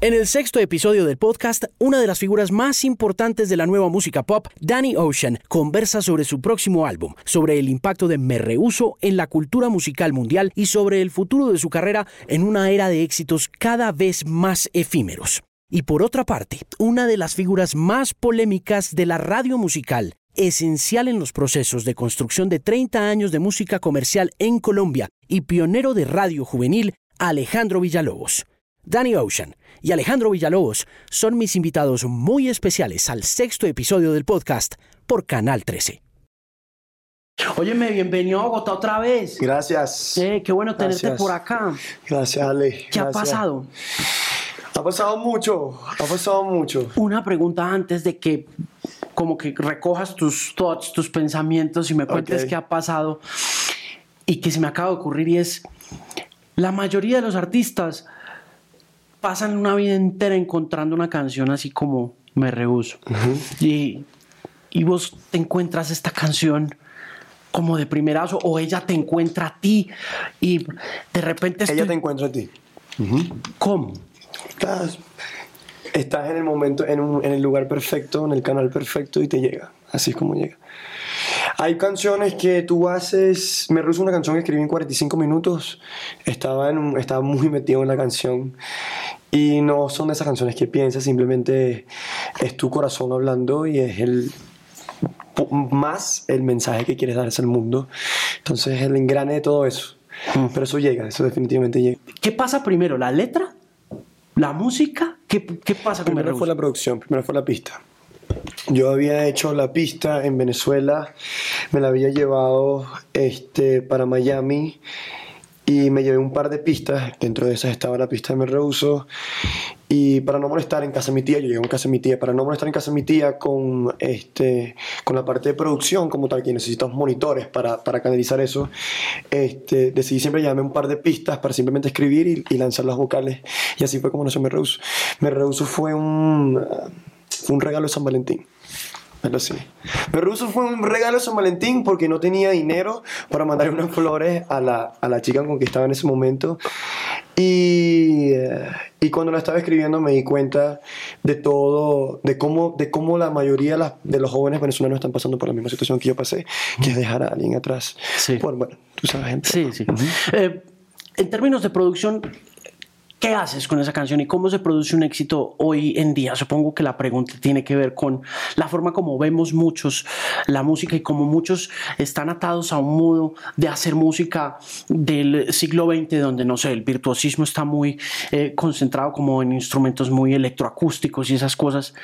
En el sexto episodio del podcast, una de las figuras más importantes de la nueva música pop, Danny Ocean, conversa sobre su próximo álbum, sobre el impacto de Me Rehuso en la cultura musical mundial y sobre el futuro de su carrera en una era de éxitos cada vez más efímeros. Y por otra parte, una de las figuras más polémicas de la radio musical, esencial en los procesos de construcción de 30 años de música comercial en Colombia y pionero de radio juvenil, Alejandro Villalobos. Danny Ocean y Alejandro Villalobos son mis invitados muy especiales al sexto episodio del podcast por Canal 13. Óyeme, bienvenido a Bogotá otra vez. Gracias. Eh, qué bueno tenerte por acá. Gracias, Ale. ¿Qué ha pasado? Ha pasado mucho, ha pasado mucho. Una pregunta antes de que como que recojas tus thoughts, tus pensamientos y me cuentes qué ha pasado y que se me acaba de ocurrir y es la mayoría de los artistas pasan una vida entera encontrando una canción así como Me Rehuso. y, y vos te encuentras esta canción como de primerazo o ella te encuentra a ti y de repente... Ella te encuentra a ti. ¿Cómo? Estás, estás en el momento, en, un, en el lugar perfecto, en el canal perfecto y te llega. Así es como llega. Hay canciones que tú haces. Me rehuso una canción que escribí en 45 minutos. Estaba, en estaba muy metido en la canción. Y no son esas canciones que piensas, simplemente es tu corazón hablando y es el más el mensaje que quieres dar al mundo. Entonces, el engrane de todo eso. Mm. Pero eso llega, eso definitivamente llega. ¿Qué pasa primero, la letra? ¿La música? ¿Qué, qué pasa Primero fue la producción, primero fue la pista. Yo había hecho la pista en Venezuela, me la había llevado este, para Miami y me llevé un par de pistas, dentro de esas estaba la pista de Me y para no molestar en casa de mi tía, yo llegué en casa de mi tía, para no molestar en casa de mi tía con, este, con la parte de producción como tal, que necesitamos monitores para, para canalizar eso, este, decidí siempre llevarme un par de pistas para simplemente escribir y, lanzar las vocales, y así fue como nació. Me Rehuso fue un, fue un regalo de San Valentín. Pero sí. Me ruso fue un regalo de San Valentín porque no tenía dinero para mandar unas flores a la, a la chica con que estaba en ese momento. Y, eh, y, cuando la estaba escribiendo me di cuenta de todo, de cómo, de cómo la mayoría de, los jóvenes venezolanos están pasando por la misma situación que yo pasé, que es dejar a alguien atrás. Sí. bueno, tú sabes, gente. Sí, sí. Eh, en términos de producción, ¿Qué haces con esa canción y cómo se produce un éxito hoy en día? Supongo que la pregunta tiene que ver con la forma como vemos muchos la música y como muchos están atados a un modo de hacer música del siglo XX donde, no sé, el virtuosismo está muy eh, concentrado como en instrumentos muy electroacústicos y esas cosas.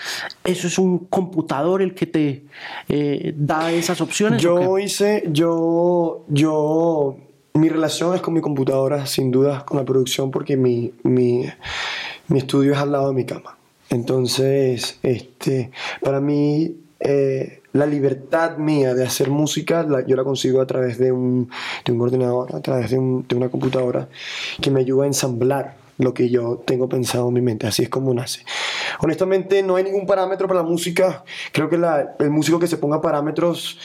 ¿Eso es un computador el que te eh, da esas opciones? Yo hice, yo, yo mi relación es con mi computadora, sin duda, con la producción, porque mi, mi, mi estudio es al lado de mi cama. Entonces, este, para mí, eh, la libertad mía de hacer música, yo la consigo a través de un, de un ordenador, a través de, un, de una computadora, que me ayuda a ensamblar lo que yo tengo pensado en mi mente. Así es como nace. Honestamente, no hay ningún parámetro para la música. Creo que el músico que se ponga parámetros,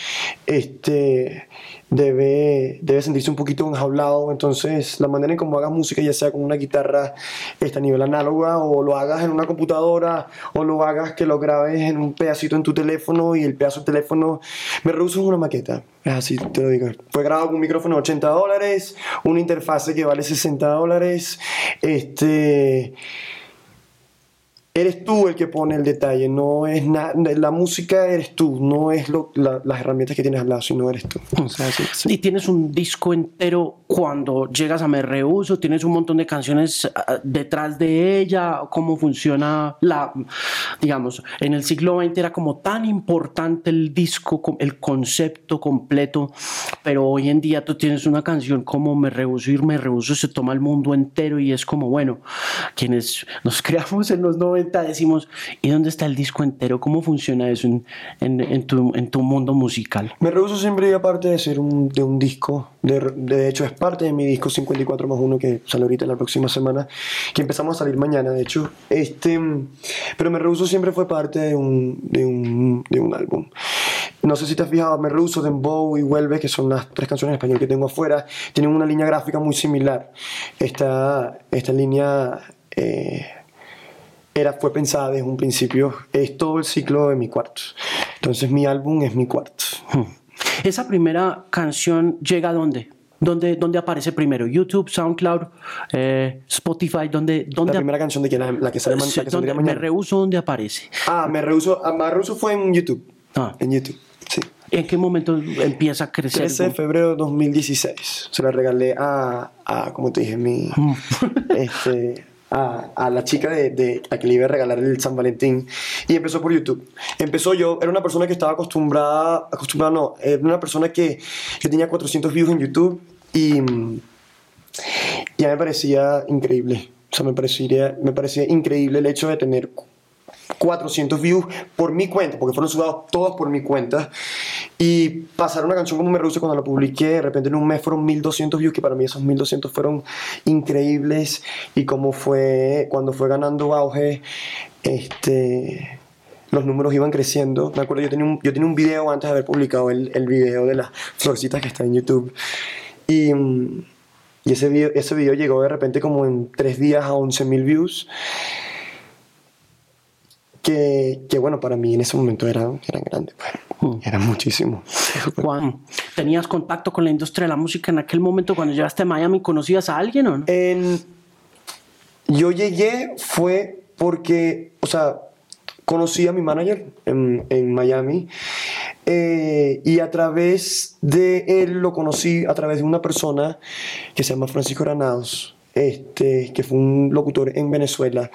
este debe, debe sentirse un poquito enjaulado. Entonces, la manera en cómo hagas música, ya sea con una guitarra este, a nivel análoga, o lo hagas en una computadora, o lo hagas que lo grabes en un pedacito en tu teléfono y el pedazo del teléfono. Me rehuso en una maqueta. Es así, te lo digo. Fue grabado con un micrófono de 80 dólares, una interfase que vale 60 dólares. Este eres tú el que pone el detalle, no es la música eres tú, no es lo, las herramientas que tienes al lado, sino eres tú. Y tienes un disco entero cuando llegas a Me Reuso, tienes un montón de canciones ah, detrás de ella, cómo funciona la, digamos, en el siglo XX era como tan importante el disco, el concepto completo, pero hoy en día tú tienes una canción como Me Rehuso y Me Rehuso se toma el mundo entero y es como, bueno, quienes nos creamos en los 90 decimos, ¿y dónde está el disco entero? ¿Cómo funciona eso en, en, tu, en tu, mundo musical? Me rehuso siempre, aparte de ser un, de un disco, de, de, hecho es parte de mi disco 54 más 1 que sale ahorita la próxima semana, que empezamos a salir mañana, de hecho. Este, pero Me rehuso siempre fue parte de un, de un, de un álbum. No sé si te has fijado, Me Rehuso, Dembow y Vuelve, que son las tres canciones en español que tengo afuera, tienen una línea gráfica muy similar. Esta, esta línea... Eh, era, fue pensada desde un principio, es todo el ciclo de mi cuarto. Entonces mi álbum es mi cuarto. Hmm. ¿Esa primera canción llega a dónde? ¿Dónde, ¿Dónde, aparece primero? ¿YouTube, SoundCloud, eh, Spotify? ¿dónde, dónde la primera canción de que la, la que sale la que mañana. Me rehuso, ¿dónde aparece? Ah, me rehuso, ah, me rehuso fue en YouTube. Ah. En YouTube, sí. ¿En qué momento empieza a crecer? Crece en febrero de 2016. Se la regalé a, a como te dije, mi, este, a, la chica de, de, a que le iba a regalar el San Valentín y empezó por YouTube. Empezó yo, era una persona que estaba acostumbrada, acostumbrada no, era una persona que yo tenía 400 views en YouTube y ya me parecía increíble. O sea, me parecía, me parecía increíble el hecho de tener 400 views por mi cuenta, porque fueron subidos todos por mi cuenta. Y pasar una canción como Me Reduce cuando la publiqué, de repente en un mes fueron 1200 views, que para mí esos 1200 fueron increíbles. Y como fue, cuando fue ganando auge, este los números iban creciendo. Me acuerdo, yo tenía un, yo tenía un video antes de haber publicado el, el video de las florcitas que está en YouTube. Y, y ese, video, ese video llegó de repente como en tres días a 11.000 views que, que, bueno, para mí en ese momento eran, eran grandes, pues. mm. eran muchísimo. Juan, ¿tenías contacto con la industria de la música en aquel momento cuando llegaste a Miami? ¿Conocías a alguien o no? En, yo llegué fue porque, o sea, conocí a mi manager en, en Miami eh, y a través de él lo conocí a través de una persona que se llama Francisco Granados este, que fue un locutor en Venezuela,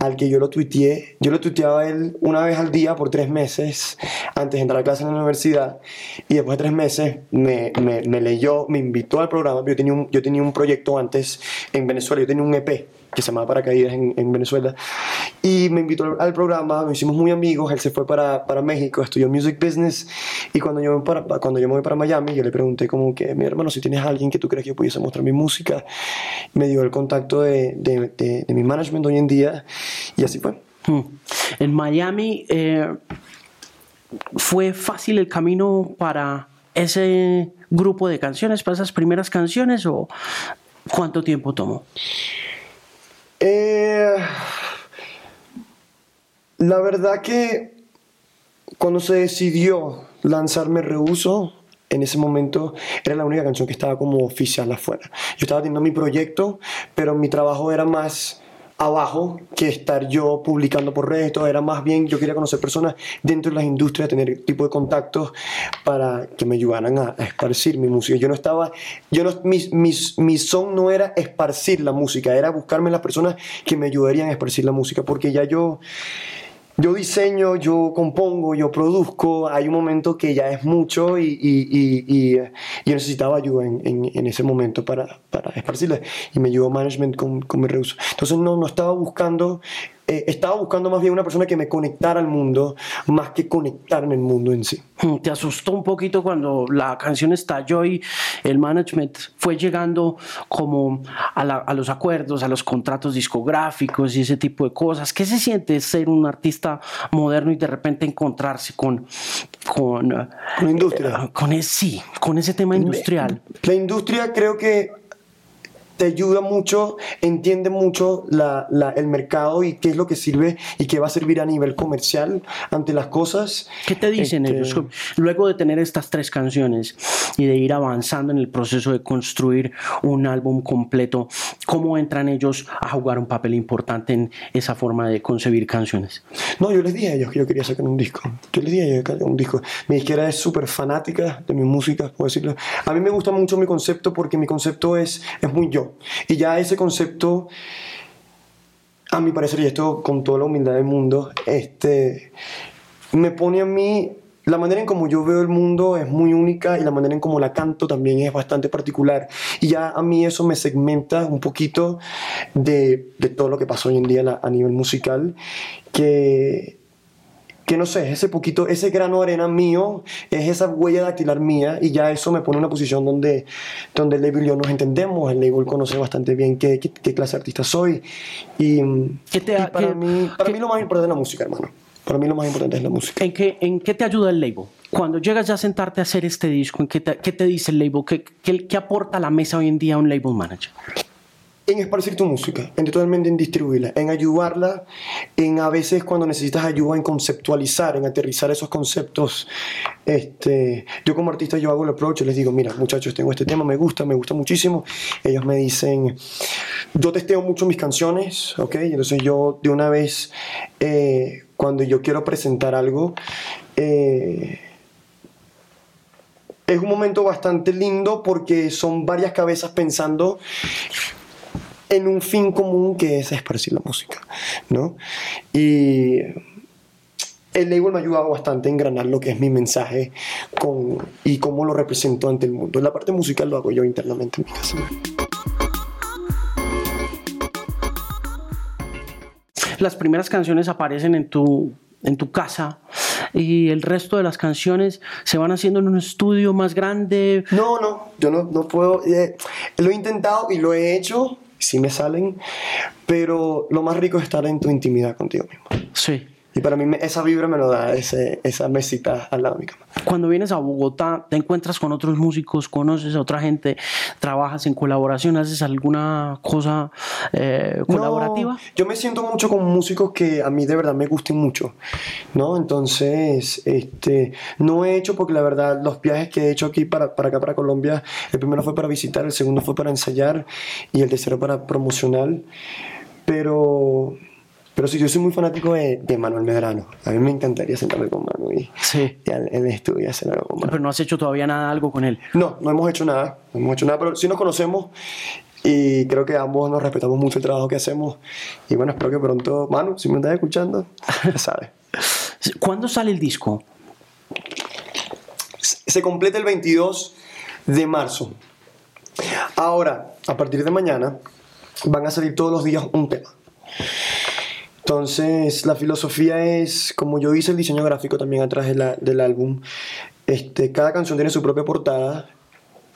al que yo lo tuiteé. Yo lo tuiteaba él una vez al día por tres meses antes de entrar a clase en la universidad. Y después de tres meses me, me, me leyó, me invitó al programa. Yo tenía, un, yo tenía un proyecto antes en Venezuela, yo tenía un EP que se llamaba Paracaídas en, en Venezuela. Y me invitó al programa, nos hicimos muy amigos, él se fue para, para México, estudió Music Business. Y cuando yo, para, cuando yo me voy para Miami, yo le pregunté como que, mi hermano, si tienes a alguien que tú crees que yo pudiese mostrar mi música, me dio el contacto de, de, de, mi management hoy en día y así fue. Hmm. En Miami, eh, ¿fue fácil el camino para ese grupo de canciones, para esas primeras canciones o cuánto tiempo tomó? Eh, la verdad que cuando se decidió lanzarme Reuso, en ese momento era la única canción que estaba como oficial afuera. Yo estaba teniendo mi proyecto, pero mi trabajo era más abajo que estar yo publicando por redes, todo era más bien yo quería conocer personas dentro de las industrias, tener tipo de contactos para que me ayudaran a, esparcir mi música. Yo no estaba, yo no, mi, mi, mi son no era esparcir la música, era buscarme las personas que me ayudarían a esparcir la música, porque ya yo yo diseño, yo compongo, yo produzco, hay un momento que ya es mucho y, y, y, y yo necesitaba ayuda en, en, ese momento para, para esparcirla y me ayudó management con, con mi reuso. Entonces no, no estaba buscando eh, estaba buscando más bien una persona que me conectara al mundo, más que conectarme al mundo en sí. Hmm, ¿Te asustó un poquito cuando la canción estalló y el management fue llegando como a, la, a los acuerdos, a los contratos discográficos y ese tipo de cosas? ¿Qué se siente ser un artista moderno y de repente encontrarse con... Con, con industria. Eh, con ese, sí, con ese tema industrial. La industria creo que te ayuda mucho, entiende mucho la, la, el mercado y qué es lo que sirve y qué va a servir a nivel comercial ante las cosas. ¿Qué te dicen este... ellos? Luego de tener estas tres canciones y de ir avanzando en el proceso de construir un álbum completo, ¿cómo entran ellos a jugar un papel importante en esa forma de concebir canciones? No, yo les dije a ellos que yo quería sacar un disco. Yo les dije a ellos que un disco. Mi disquera es súper fanática de mi música, puedo decirlo. A mí me gusta mucho mi concepto porque mi concepto es, es muy yo. Y ya ese concepto, a mi parecer, y esto con toda la humildad del mundo, este, me pone a mí la manera en como yo veo el mundo es muy única y la manera en como la canto también es bastante particular. Y ya a mí eso me segmenta un poquito de, de todo lo que pasa hoy en día a nivel musical, que que no sé, ese poquito, ese grano de arena mío, es esa huella dactilar mía y ya eso me pone en una posición donde, donde el label y yo nos entendemos, el label conoce bastante bien qué, qué, qué clase de artista soy y, ¿Qué te, y para, mí, para mí lo más importante es la música, hermano. Para mí lo más importante es la música. ¿En qué, en qué te ayuda el label? Cuando llegas ya a sentarte a hacer este disco, ¿en qué te, qué te dice el label? ¿Qué, qué, ¿Qué aporta a la mesa hoy en día un label manager? En esparcir tu música, en totalmente en distribuirla, en ayudarla, en a veces cuando necesitas ayuda en conceptualizar, en aterrizar esos conceptos. Este, yo como artista yo hago el approach, les digo, mira muchachos, tengo este tema, me gusta, me gusta muchísimo. Ellos me dicen, yo testeo mucho mis canciones, ¿ok? Entonces yo de una vez, eh, cuando yo quiero presentar algo, eh, es un momento bastante lindo porque son varias cabezas pensando en un fin común que es esparcir la música, ¿no? Y el label me ha ayudado bastante a engranar lo que es mi mensaje con, y cómo lo represento ante el mundo. La parte musical lo hago yo internamente en mi casa. Las primeras canciones aparecen en tu, en tu casa y el resto de las canciones se van haciendo en un estudio más grande. No, no, yo no, no puedo. Eh, lo he intentado y lo he hecho, sí me salen, pero lo más rico es estar en tu intimidad contigo mismo. Sí. Y para mí esa vibra me lo da ese, esa mesita al lado de mi cama. Cuando vienes a Bogotá, te encuentras con otros músicos, conoces a otra gente, trabajas en colaboración, haces alguna cosa eh, colaborativa. No, yo me siento mucho con músicos que a mí de verdad me gusten mucho, ¿no? Entonces, este, no he hecho porque la verdad los viajes que he hecho aquí para, para acá, para Colombia, el primero fue para visitar, el segundo fue para ensayar y el tercero para promocional. Pero pero sí, yo soy muy fanático de, de, Manuel Medrano. A mí me encantaría sentarme con Manu y, sí. y en el estudio hacer algo con Manu. Pero no has hecho todavía nada, algo con él. No, no hemos hecho nada. No hemos hecho nada, pero sí nos conocemos y creo que ambos nos respetamos mucho el trabajo que hacemos. Y bueno, espero que pronto, Manu, si me estás escuchando, ya sabes. ¿Cuándo sale el disco? Se completa el 22 de marzo. Ahora, a partir de mañana, van a salir todos los días un tema. Entonces, la filosofía es, como yo hice el diseño gráfico también atrás del álbum, este, cada canción tiene su propia portada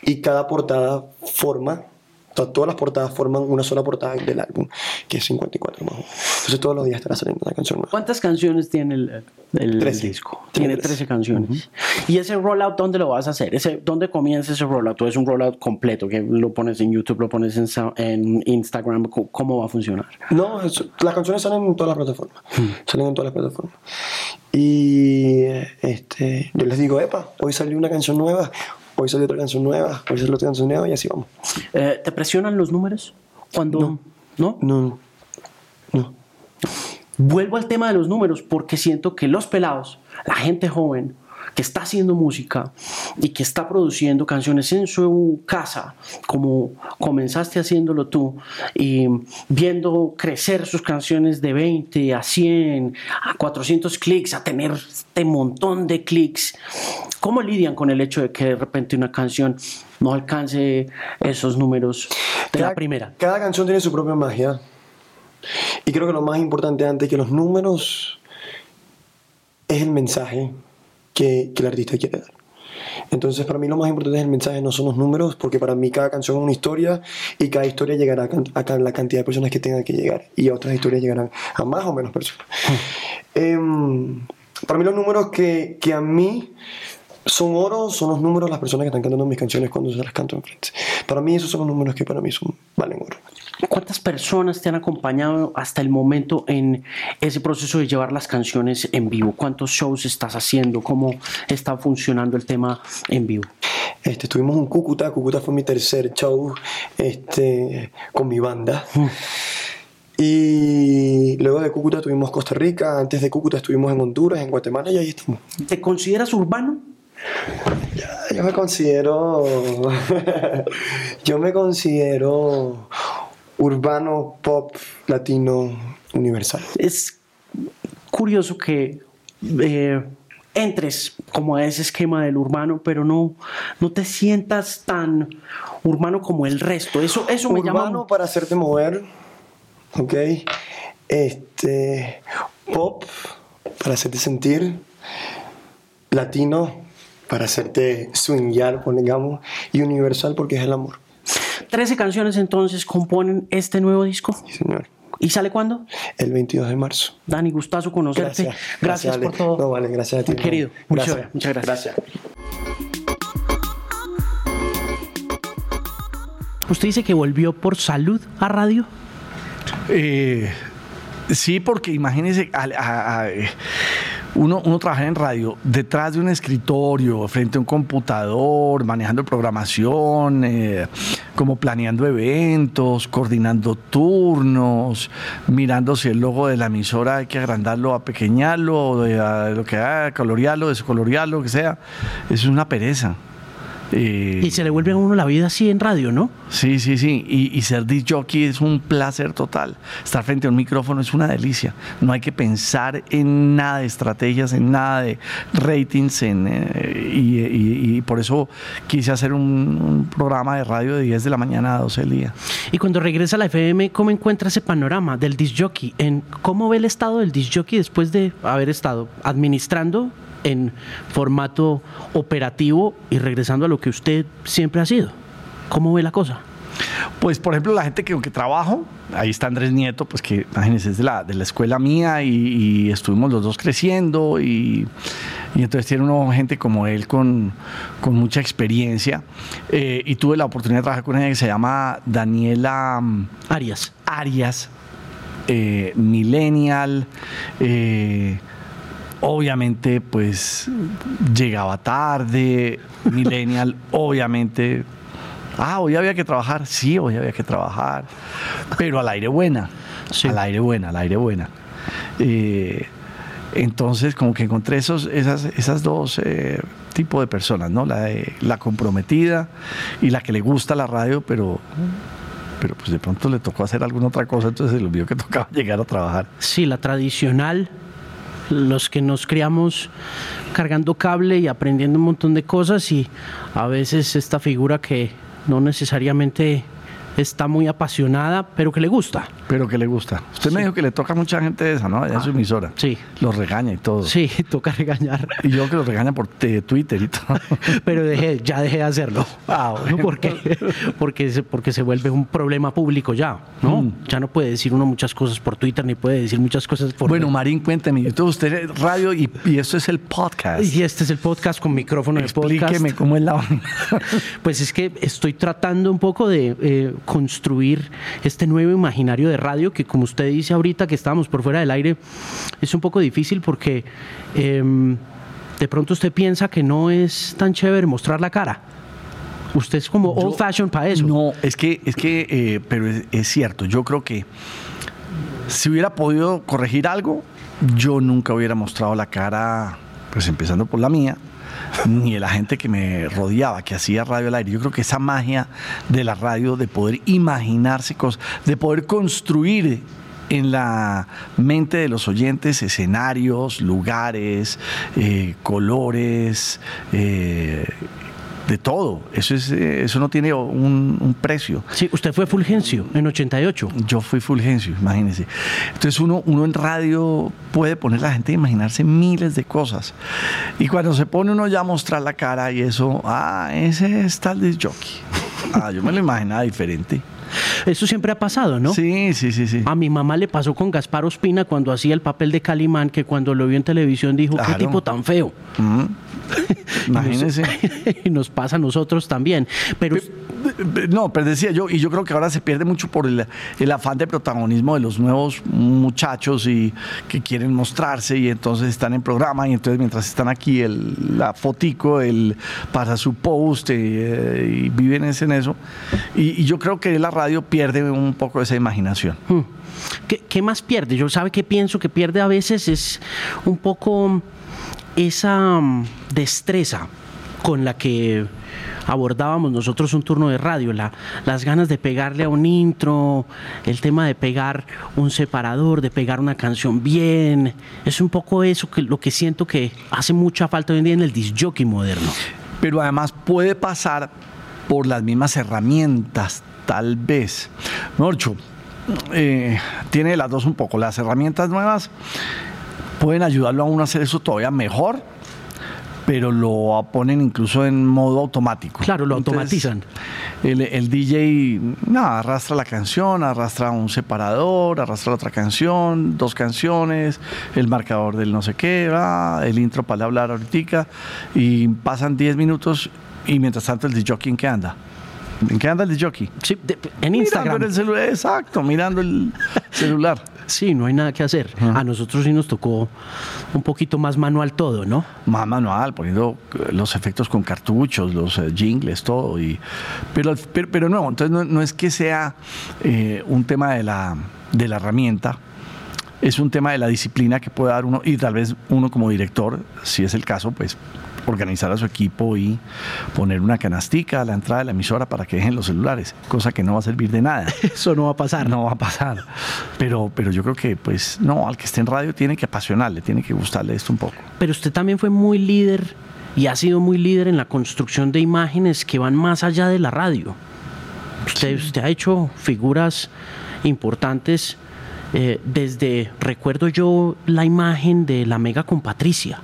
y cada portada forma, todas las portadas forman una sola portada del álbum, que es 54 más. Entonces, todos los días estará saliendo una canción nueva. ¿Cuántas canciones tiene el, el disco? Tiene 13, canciones. Uh -huh. ¿Y ese rollout dónde lo vas a hacer? ¿Ese, ¿Dónde comienza ese rollout? ¿O es un rollout completo que lo pones en YouTube, lo pones en, en Instagram? ¿Cómo va a funcionar? No, es, las canciones salen en todas las plataformas. Hmm. Salen en todas las plataformas. Y este, yo les digo, epa, hoy salió una canción nueva, hoy salió otra canción nueva, hoy salió otra canción nueva y así vamos. Eh, ¿Te presionan los números? Cuando, no. ¿No? No. No. Vuelvo al tema de los números porque siento que los pelados, la gente joven que está haciendo música y que está produciendo canciones en su casa, como comenzaste haciéndolo tú, y viendo crecer sus canciones de 20 a 100, a 400 clics, a tener este montón de clics, ¿cómo lidian con el hecho de que de repente una canción no alcance esos números de cada, la primera? Cada canción tiene su propia magia. Y creo que lo más importante antes que los números es el mensaje que, que el artista quiere dar. Entonces, para mí lo más importante es el mensaje, no son los números, porque para mí cada canción es una historia y cada historia llegará a, a la cantidad de personas que tengan que llegar y otras historias llegarán a más o menos personas. Eh, para mí los números que, que a mí son oro, son los números de las personas que están cantando mis canciones cuando se las canto en frente. Para mí esos son los números que para mí son, valen oro. ¿Cuántas personas te han acompañado hasta el momento en ese proceso de llevar las canciones en vivo? ¿Cuántos shows estás haciendo? ¿Cómo está funcionando el tema en vivo? Este, estuvimos en Cúcuta, Cúcuta fue mi tercer show este, con mi banda. Mm. Y luego de Cúcuta tuvimos Costa Rica, antes de Cúcuta estuvimos en Honduras, en Guatemala y ahí estamos. ¿Te consideras urbano? Yo me considero. yo me considero urbano, pop, latino, universal. Es curioso que eh, entres como a ese esquema del urbano, pero no, no te sientas tan urbano como el resto. Eso, eso me llama. Urbano para hacerte mover, ¿ok? Este. Pop para hacerte sentir. Latino para hacerte swingar, digamos. Y universal porque es el amor. 13 canciones entonces componen este nuevo disco. Sí, señor. ¿Y sale cuándo? El 22 de marzo. Dani, gustazo conocerte. Gracias, gracias, gracias por todo. No, vale, gracias a ti. Querido, gracias. Muchas, muchas gracias. gracias. ¿Usted dice que volvió por salud a radio? Eh, sí, porque imagínese, uno, uno trabaja en radio detrás de un escritorio, frente a un computador, manejando programación, eh, como planeando eventos, coordinando turnos, mirando si el logo de la emisora hay que agrandarlo, apequeñarlo, de, lo que haga, colorearlo, descolorearlo, lo que sea. Es una pereza. Eh, y se le vuelve a uno la vida así en radio, ¿no? Sí, sí, sí. Y, ser disc jockey es un placer total. Estar frente a un micrófono es una delicia. No hay que pensar en nada de estrategias, en nada de ratings. En, eh, y, por eso quise hacer un, programa de radio de 10 de la mañana a 12 del día. Y cuando regresa a la FM, ¿cómo encuentra ese panorama del disc jockey? En, ¿Cómo ve el estado del disc jockey después de haber estado administrando en formato operativo y regresando a lo que usted siempre ha sido? ¿Cómo ve la cosa? Pues, por ejemplo, la gente que, que trabajo, ahí está Andrés Nieto, pues que imagínense, es de la, de la escuela mía y, estuvimos los dos creciendo y, entonces tiene una gente como él con, mucha experiencia eh, y tuve la oportunidad de trabajar con ella que se llama Daniela mm, Arias. Arias, eh, millennial. Eh, obviamente pues llegaba tarde, millennial, obviamente, ah, hoy había que trabajar, sí, hoy había que trabajar, pero al aire buena, al aire buena, al aire buena. Eh, entonces como que encontré esos, esas, esas dos eh, tipos de personas, ¿no? La, la comprometida y la que le gusta la radio, pero pero pues de pronto le tocó hacer alguna otra cosa, entonces se le olvidó que tocaba llegar a trabajar. Sí, la tradicional los que nos criamos cargando cable y aprendiendo un montón de cosas y a veces esta figura que no necesariamente está muy apasionada, pero que le gusta. Pero que le gusta. Usted me dijo que le toca a mucha gente de esa, ¿no? Ella es su ah, emisora. Sí. Los regaña y todo. Sí, toca regañar. Y yo que los regaña por Twitter y todo. pero dejé, ya dejé de hacerlo. Ah, ¿Por qué? Porque, se, porque se vuelve un problema público ya, ¿no? Mm. Ya no puede decir uno muchas cosas por Twitter, ni puede decir muchas cosas por... Bueno, Marín, cuénteme. Entonces usted es radio y, esto es el podcast. Y este es el podcast con micrófono de podcast. Explíqueme cómo es la... pues es que estoy tratando un poco de eh, construir este nuevo imaginario de radio que como usted dice ahorita que estábamos por fuera del aire, es un poco difícil porque em, de pronto usted piensa que no es tan chévere mostrar la cara. Usted es como old fashion para eso. No, es que, es que, eh, pero es, cierto. Yo creo que si hubiera podido corregir algo, yo nunca hubiera mostrado la cara, pues empezando por la mía, ni de la gente que me rodeaba, que hacía radio al aire. Yo creo que esa magia de la radio, de poder imaginarse cosas, de poder construir en la mente de los oyentes escenarios, lugares, eh, colores, eh, de todo. Eso, es, eh, eso no tiene un, precio. Sí, usted fue Fulgencio en 88. Yo fui Fulgencio, imagínese. Entonces uno, uno en radio puede poner a la gente a imaginarse miles de cosas. Y cuando se pone uno ya a mostrar la cara y eso, ah, ese es tal disc jockey. Ah, yo me lo imaginaba diferente. Eso siempre ha pasado, ¿no? Sí, sí, sí, sí. A mi mamá le pasó con Gaspar Ospina cuando hacía el papel de Calimán, que cuando lo vio en televisión dijo, qué tipo tan feo. Imagínese. y nos pasa a nosotros también. Pero, no, pero decía yo, y yo creo que ahora se pierde mucho por el, afán de protagonismo de los nuevos muchachos y que quieren mostrarse y entonces están en programa y entonces mientras están aquí el, la fotico, el para su post eh, y viven en eso. Y, yo creo que la radio pierde un poco esa imaginación. Hmm. ¿Qué, ¿Qué, más pierde? Yo sabe que pienso que pierde a veces es un poco esa mm, destreza con la que abordábamos nosotros un turno de radio, las ganas de pegarle a un intro, el tema de pegar un separador, de pegar una canción bien, es un poco eso que lo que siento que hace mucha falta hoy en día en el disc jockey moderno. Pero además puede pasar por las mismas herramientas, tal vez. Norcho, eh, tiene las dos un poco, las herramientas nuevas pueden ayudarlo a uno a hacer eso todavía mejor, pero lo ponen incluso en modo automático. Claro, lo automatizan. El, DJ nada, arrastra la canción, arrastra un separador, arrastra otra canción, dos canciones, el marcador del no sé qué, el intro para hablar ahorita, y pasan 10 minutos y mientras tanto el DJ, ¿quién que anda? ¿En qué anda el jockey? Sí, en Instagram. Mirando el celular, exacto, mirando el celular. Sí, no hay nada que hacer. A nosotros sí nos tocó un poquito más manual todo, ¿no? Más manual, poniendo los efectos con cartuchos, los eh, jingles, todo. Y, pero, pero, no, entonces no, es que sea eh, un tema de la, de la herramienta, es un tema de la disciplina que puede dar uno y tal vez uno como director, si es el caso, pues organizar a su equipo y poner una canastica a la entrada de la emisora para que dejen los celulares, cosa que no va a servir de nada. Eso no va a pasar. No va a pasar. Pero, pero yo creo que, pues, no, al que esté en radio tiene que apasionarle, tiene que gustarle esto un poco. Pero usted también fue muy líder y ha sido muy líder en la construcción de imágenes que van más allá de la radio. Usted, usted ha hecho figuras importantes. Eh, desde, recuerdo yo la imagen de la Mega con Patricia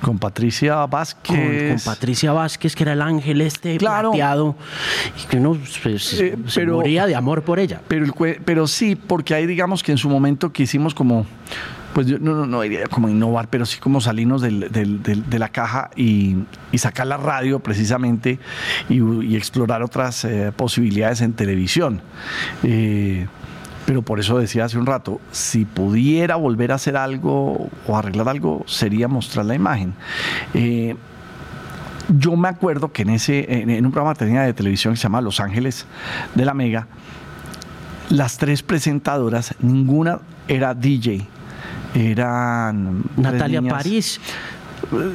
con Patricia Vázquez. Con, Patricia Vázquez, que era el ángel este plateado, y que uno pues, eh, se moría de amor por ella. Pero, pero sí, porque ahí digamos que en su momento quisimos como pues yo no, no, no diría como innovar, pero sí como salirnos del, de la caja y, y, sacar la radio precisamente y, explorar otras eh, posibilidades en televisión. Eh, pero por eso decía hace un rato, si pudiera volver a hacer algo o arreglar algo, sería mostrar la imagen. Eh, yo me acuerdo que en, ese, en, un programa tenía de televisión que se llama Los Ángeles de la Mega, las tres presentadoras, ninguna era DJ, eran... Natalia París.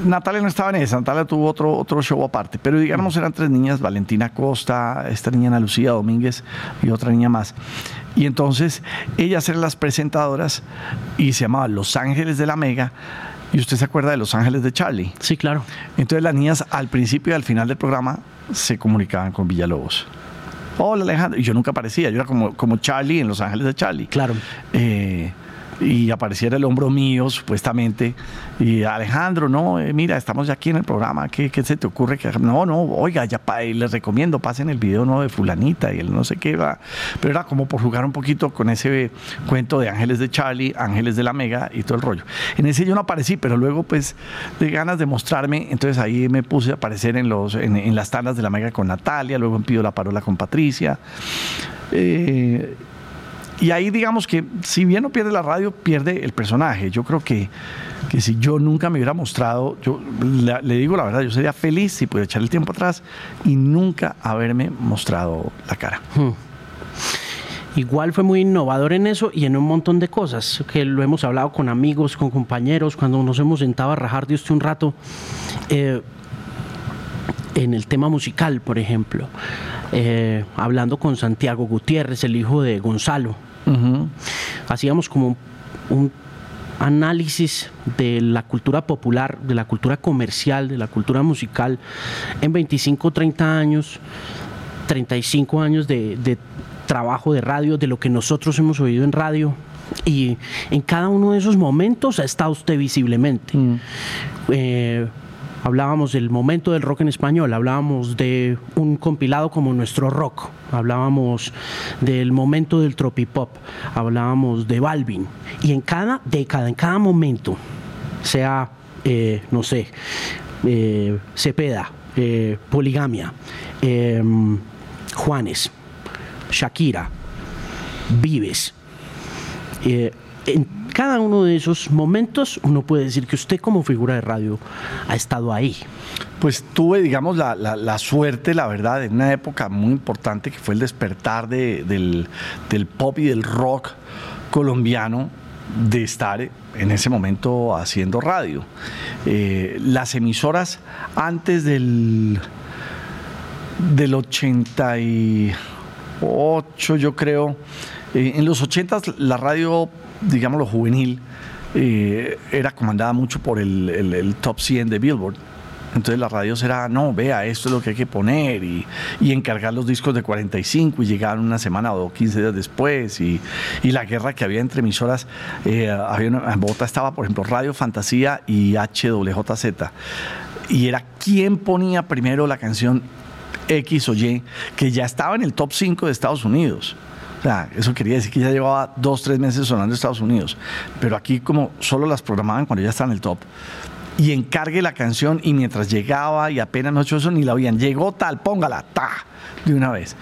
Natalia no estaba en esa, Natalia tuvo otro, otro show aparte, pero digamos eran tres niñas, Valentina Costa, esta niña Ana Lucía Domínguez y otra niña más. Y entonces ellas eran las presentadoras y se llamaba Los Ángeles de la Mega. ¿Y usted se acuerda de Los Ángeles de Charlie? Sí, claro. Entonces las niñas al principio y al final del programa se comunicaban con Villalobos. Hola Alejandro. Y yo nunca aparecía, yo era como, como Charlie en Los Ángeles de Charlie. Claro. Eh, y apareciera el hombro mío, supuestamente, y Alejandro, no, eh, mira, estamos ya aquí en el programa, ¿qué, qué se te ocurre? que No, no, oiga, ya les recomiendo, pasen el video no de fulanita y el no sé qué va. Pero era como por jugar un poquito con ese cuento de Ángeles de Charlie, Ángeles de la Mega y todo el rollo. En ese yo no aparecí, pero luego pues de ganas de mostrarme, entonces ahí me puse a aparecer en, los, en, las tandas de la Mega con Natalia, luego en Pido la Parola con Patricia. Eh, y ahí digamos que si bien no pierde la radio, pierde el personaje. Yo creo que, que si yo nunca me hubiera mostrado, yo le, digo la verdad, yo sería feliz si pudiera echar el tiempo atrás y nunca haberme mostrado la cara. Hmm. Igual fue muy innovador en eso y en un montón de cosas que lo hemos hablado con amigos, con compañeros, cuando nos hemos sentado a rajar de usted un rato. Eh, en el tema musical, por ejemplo, eh, hablando con Santiago Gutiérrez, el hijo de Gonzalo, Hacíamos como un análisis de la cultura popular, de la cultura comercial, de la cultura musical en 25, 30 años, 35 años de, trabajo de radio, de lo que nosotros hemos oído en radio. Y en cada uno de esos momentos ha estado usted visiblemente. Mm. Eh, hablábamos del momento del rock en español, hablábamos de un compilado como nuestro rock, hablábamos del momento del tropipop, hablábamos de Balvin. Y en cada década, en cada momento, sea, eh, no sé, eh, Cepeda, eh, Poligamia, em, Juanes, Shakira, Vives, en cada uno de esos momentos uno puede decir que usted como figura de radio ha estado ahí. Pues tuve, digamos, la, suerte, la verdad, en una época muy importante que fue el despertar del, pop y del rock colombiano, de estar en ese momento haciendo radio. Eh, las emisoras antes del, del 88, yo creo, eh, en los 80 la radio digámoslo, juvenil, eh, era comandada mucho por el, top 100 de Billboard. Entonces la radio era, no, vea, esto es lo que hay que poner y, encargar los discos de 45 y llegaban una semana o 15 días después y, la guerra que había entre emisoras, eh, había en Bogotá estaba, por ejemplo, Radio Fantasía y HWJZ y era quién ponía primero la canción X o Y que ya estaba en el top 5 de Estados Unidos. Eso quería decir que ya llevaba dos, tres meses sonando en Estados Unidos. Pero aquí como solo las programaban cuando ya estaban en el top. y encargue la canción y mientras llegaba y apenas no eso ni la oían, llegó tal, póngala, ta, de una vez.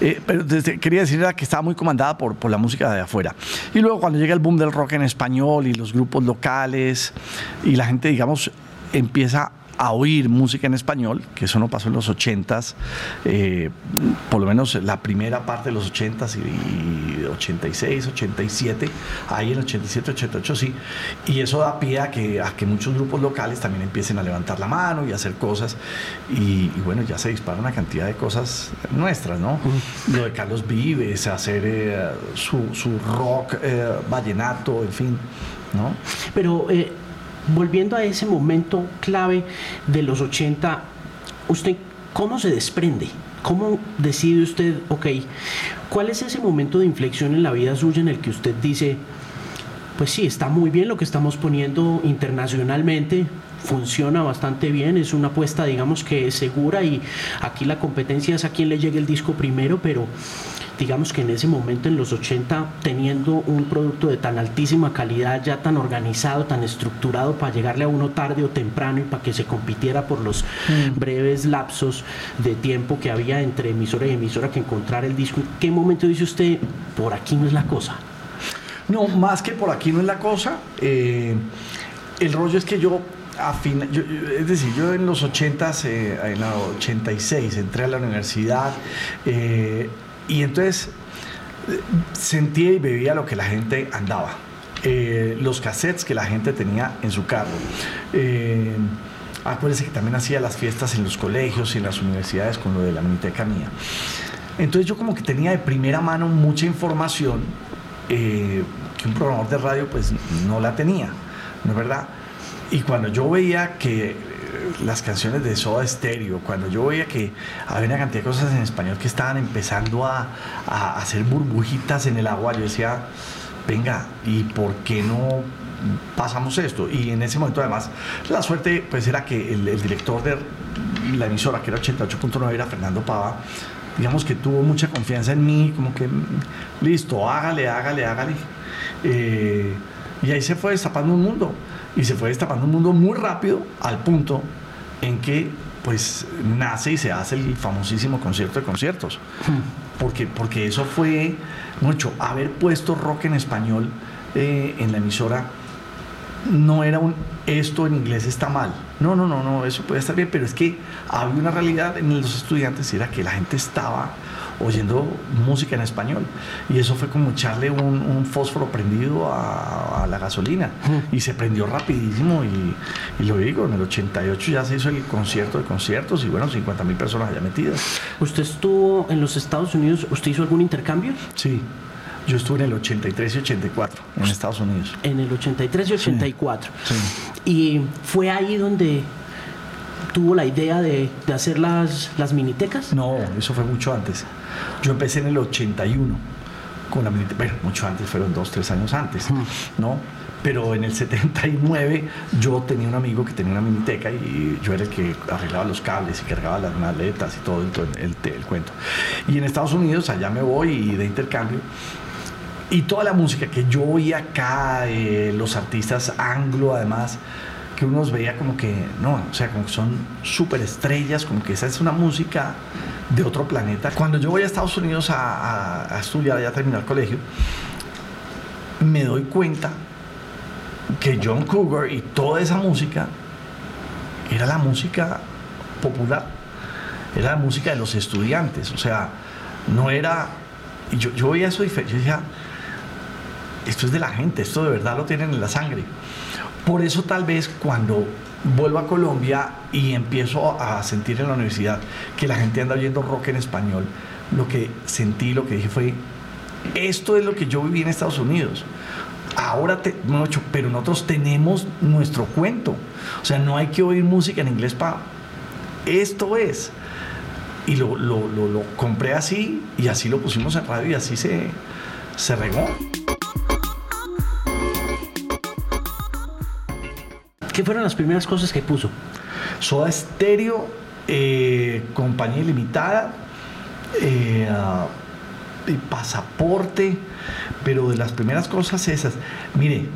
Eh, pero quería decir que estaba muy comandada por, por la música de afuera. Y luego cuando llega el boom del rock en español y los grupos locales y la gente, digamos, empieza a oír música en español, que eso no pasó en los 80s, eh, por lo menos la primera parte de los 80s y, 86, 87, ahí en 87, 88 sí, y eso da pie a que, a que muchos grupos locales también empiecen a levantar la mano y a hacer cosas, y, bueno, ya se dispara una cantidad de cosas nuestras, ¿no? Lo de Carlos Vives, hacer eh, su, su, rock eh, vallenato, en fin, ¿no? Pero volviendo a ese momento clave de los 80, ¿usted cómo se desprende? ¿Cómo decide usted, ok, cuál es ese momento de inflexión en la vida suya en el que usted dice, pues sí, está muy bien lo que estamos poniendo internacionalmente, funciona bastante bien, es una apuesta digamos que es segura y aquí la competencia es a quien le llegue el disco primero, pero digamos que en ese momento, en los 80, teniendo un producto de tan altísima calidad, ya tan organizado, tan estructurado para llegarle a uno tarde o temprano y para que se compitiera por los mm. breves lapsos de tiempo que había entre emisora y emisora que encontrar el disco, ¿en qué momento dice usted, por aquí no es la cosa? No, más que por aquí no es la cosa. Eh, el rollo es que yo a fin, es decir, yo en los 80, eh, en la 86, entré a la universidad, eh, y entonces sentía y bebía lo que la gente andaba. Eh, los cassettes que la gente tenía en su carro. Eh, acuérdense que también hacía las fiestas en los colegios y en las universidades con lo de la miniteca mía. Entonces yo como que tenía de primera mano mucha información eh, que un programador de radio pues no la tenía, ¿no es verdad? Y cuando yo veía que las canciones de Soda Stereo, cuando yo veía que había una cantidad de cosas en español que estaban empezando a, hacer burbujitas en el agua, yo decía, venga, ¿y por qué no pasamos esto? Y en ese momento además la suerte pues era que el, director de la emisora, que era 88.9, era Fernando Pava, digamos que tuvo mucha confianza en mí, como que, listo, hágale, hágale, hágale. Eh, y ahí se fue destapando un mundo y se fue destapando un mundo muy rápido al punto en que pues nace y se hace el famosísimo concierto de conciertos. Hmm. Porque, porque eso fue mucho. Haber puesto rock en español eh, en la emisora no era un esto en inglés está mal. No, no, no, no, eso puede estar bien, pero es que había una realidad en los estudiantes y era que la gente estaba oyendo música en español. Y eso fue como echarle un, fósforo prendido a, la gasolina. Y se prendió rapidísimo. Y, lo digo, en el 88 ya se hizo el concierto de conciertos y bueno, 50 mil personas allá metidas. ¿Usted estuvo en los Estados Unidos? ¿Usted hizo algún intercambio? Sí. Yo estuve en el 83 y 84 en Estados Unidos. En el 83 y 84. Y fue ahí donde tuvo la idea de, hacer las, las minitecas? No, eso fue mucho antes. Yo empecé en el 81 con la miniteca, bueno, mucho antes, fueron dos, tres años antes, ¿no? Pero en el 79 yo tenía un amigo que tenía una miniteca y yo era el que arreglaba los cables y cargaba las maletas y todo el, el, cuento. Y en Estados Unidos, allá me voy y de intercambio. Y toda la música que yo oía acá, eh, los artistas anglo además, que uno veía como que, no, o sea, como que son súper estrellas, como que esa es una música de otro planeta. Cuando yo voy a Estados Unidos a, a, a terminar el colegio, me doy cuenta que John Cougar y toda esa música era la música popular, era la música de los estudiantes, o sea, no era... Yo, yo veía eso diferente, yo decía, esto es de la gente, esto de verdad lo tienen en la sangre. Por eso tal vez cuando vuelvo a Colombia y empiezo a sentir en la universidad que la gente anda oyendo rock en español, lo que sentí, lo que dije fue, esto es lo que yo viví en Estados Unidos. Ahora, te, pero nosotros tenemos nuestro cuento. O sea, no hay que oír música en inglés para... Esto es. Y lo, compré así y así lo pusimos en radio y así se, se regó. ¿Qué fueron las primeras cosas que puso? Soda Stereo, eh, compañía limitada, eh, y pasaporte, pero de las primeras cosas esas. Mire,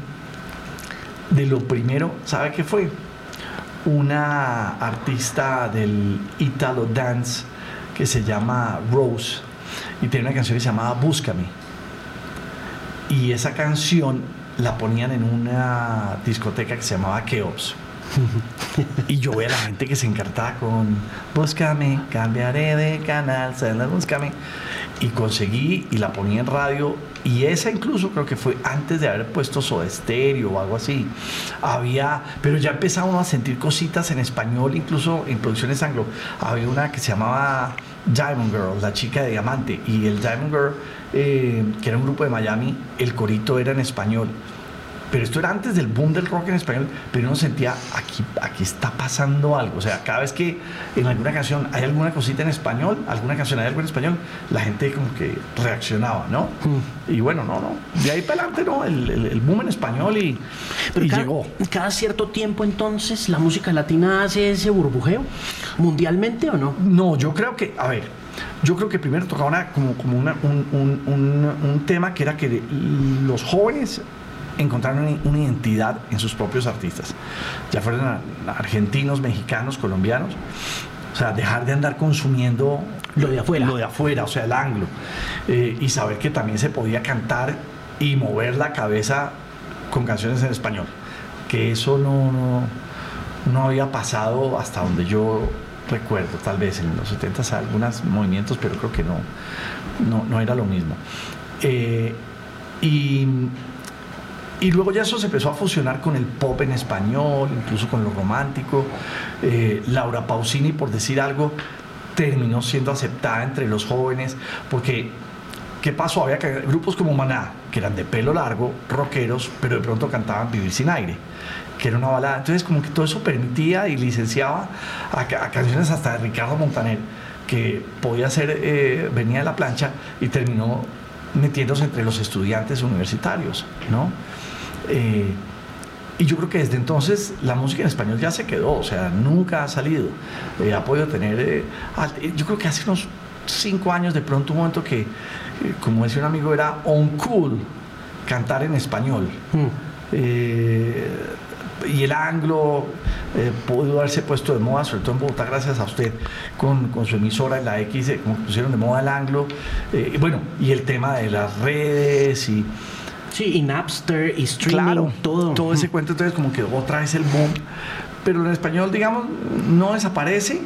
de lo primero, ¿sabe qué fue? una artista del Italo Dance que se llama Rose y tiene una canción que se llamaba Búscame. Y esa canción la ponían en una discoteca que se llamaba Keops. y yo veía a la gente que se encartaba con Búscame, cambiaré de canal, búscame. Y conseguí y la ponía en radio. Y esa incluso creo que fue antes de haber puesto Soda Stereo o algo así. Había, pero ya empezaba uno a sentir cositas en español, incluso en producciones anglo. Había una que se llamaba Diamond Girl, la chica de diamante. Y el Diamond Girl, eh, que era un grupo de Miami, el corito era en español pero esto era antes del boom del rock en español, pero uno sentía, aquí, aquí está pasando algo. O sea, cada vez que en alguna canción hay alguna cosita en español, alguna canción hay algo en español, la gente como que reaccionaba, ¿no? Mm. Y bueno, no, no. De ahí para adelante, ¿no? El, boom en español y, llegó. ¿Cada cierto tiempo entonces la música latina hace ese burbujeo? ¿Mundialmente o no? No, yo creo que, a ver, yo creo que primero tocaba una, como, como un, un, tema que era que los jóvenes encontraron una identidad en sus propios artistas, ya fueran argentinos, mexicanos, colombianos. O sea, dejar de andar consumiendo lo de afuera. Lo de afuera, o sea, el anglo. Eh, y saber que también se podía cantar y mover la cabeza con canciones en español. Que eso no, no, había pasado hasta donde yo recuerdo, tal vez en los 70 algunos movimientos, pero creo que no, no, era lo mismo. Eh, y y luego ya eso se empezó a fusionar con el pop en español, incluso con lo romántico. Eh, Laura Pausini, por decir algo, terminó siendo aceptada entre los jóvenes, porque ¿qué pasó? Había grupos como Maná, que eran de pelo largo, rockeros, pero de pronto cantaban Vivir sin aire, que era una balada. Entonces, como que todo eso permitía y licenciaba a, canciones hasta de Ricardo Montaner, que podía ser, eh, venía de la plancha y terminó metiéndose entre los estudiantes universitarios, ¿no? Eh, y yo creo que desde entonces la música en español ya se quedó, o sea, nunca ha salido. Eh, ha podido tener, eh, yo creo que hace unos cinco años de pronto un momento que, como decía un amigo, era on cool cantar en español. Hmm. Y el anglo pudo haberse puesto de moda, sobre todo en Bogotá, gracias a usted, con, con su emisora en la X, como pusieron de moda el anglo. bueno, y el tema de las redes y Sí, y Napster y streaming, todo. Todo ese cuento, entonces como que otra vez el boom. Pero en español, digamos, no desaparece,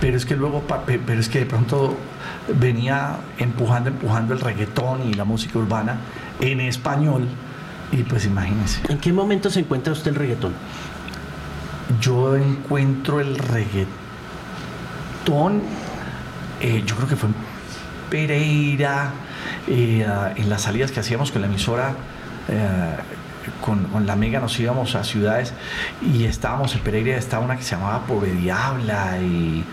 pero es que luego, pero es que de pronto venía empujando, empujando el reggaetón y la música urbana en español. Y pues imagínense. ¿En qué momento se encuentra usted el reggaetón? Yo encuentro el reggaetón, eh, yo creo que fue en Pereira, eh, en las salidas que hacíamos con la emisora, eh, con, la Mega nos íbamos a ciudades y estábamos en Pereira, estaba una que se llamaba Pobre Diabla y,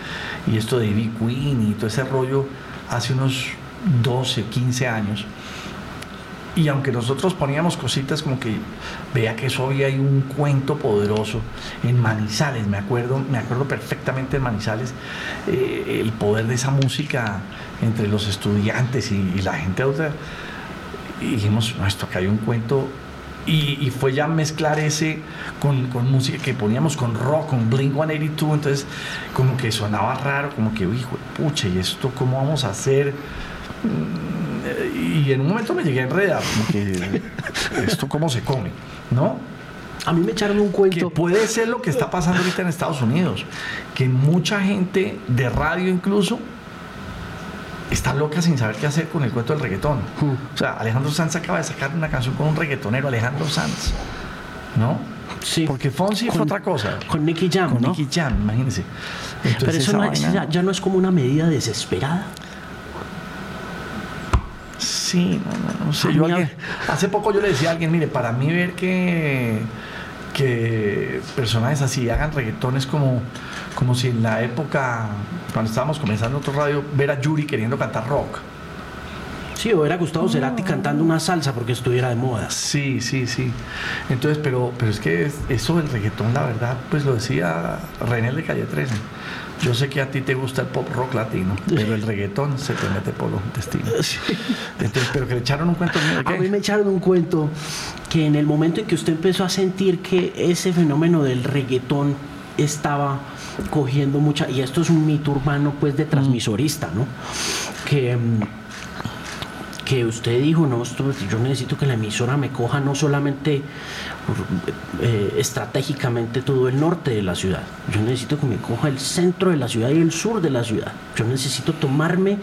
y esto de Ivy Queen y todo ese rollo hace unos 12, 15 años. Y aunque nosotros poníamos cositas como que vea que eso había un cuento poderoso en Manizales, me acuerdo, me acuerdo perfectamente en Manizales, eh, el poder de esa música entre los estudiantes y, la gente adulta. Y dijimos, no, esto acá hay un cuento. Y, fue ya mezclar ese con, música que poníamos con rock, con Blink 182, entonces como que sonaba raro, como que, hijo, pucha, ¿y esto cómo vamos a hacer? Y en un momento me llegué a enredar, como que esto cómo se come, ¿no? A mí me echaron un cuento. Que puede ser lo que está pasando ahorita en Estados Unidos, que mucha gente de radio incluso está loca sin saber qué hacer con el cuento del reggaetón. Hmm. O sea, Alejandro Sanz acaba de sacar una canción con un reggaetonero, Alejandro Sanz, ¿no? Sí. Porque Fonsi fue otra cosa. Con Nicky Jam, Con Nicky Jam, imagínense. Pero eso ya, no es como una medida desesperada. Sí, no, no, sé. Yo hace poco yo le decía a alguien, mire, para mí ver que, que personajes así hagan reggaetones como, como si en la época, cuando estábamos comenzando otro radio, ver a Yuri queriendo cantar rock. Sí, o era Gustavo Cerati cantando una salsa porque estuviera de moda. Sí, sí, sí. Entonces, pero, pero es que eso del reggaetón, la verdad, pues lo decía René de Calle 13 yo sé que a ti te gusta el pop rock latino, pero el reggaetón se te mete por los intestinos. Entonces, pero que le echaron un cuento. A mí me echaron un cuento que en el momento en que usted empezó a sentir que ese fenómeno del reggaetón estaba cogiendo mucha, y esto es un mito urbano pues de transmisorista, ¿no? Que, mm, que usted dijo, no, yo necesito que la emisora me coja no solamente eh, estratégicamente todo el norte de la ciudad, yo necesito que me coja el centro de la ciudad y el sur de la ciudad, yo necesito tomarme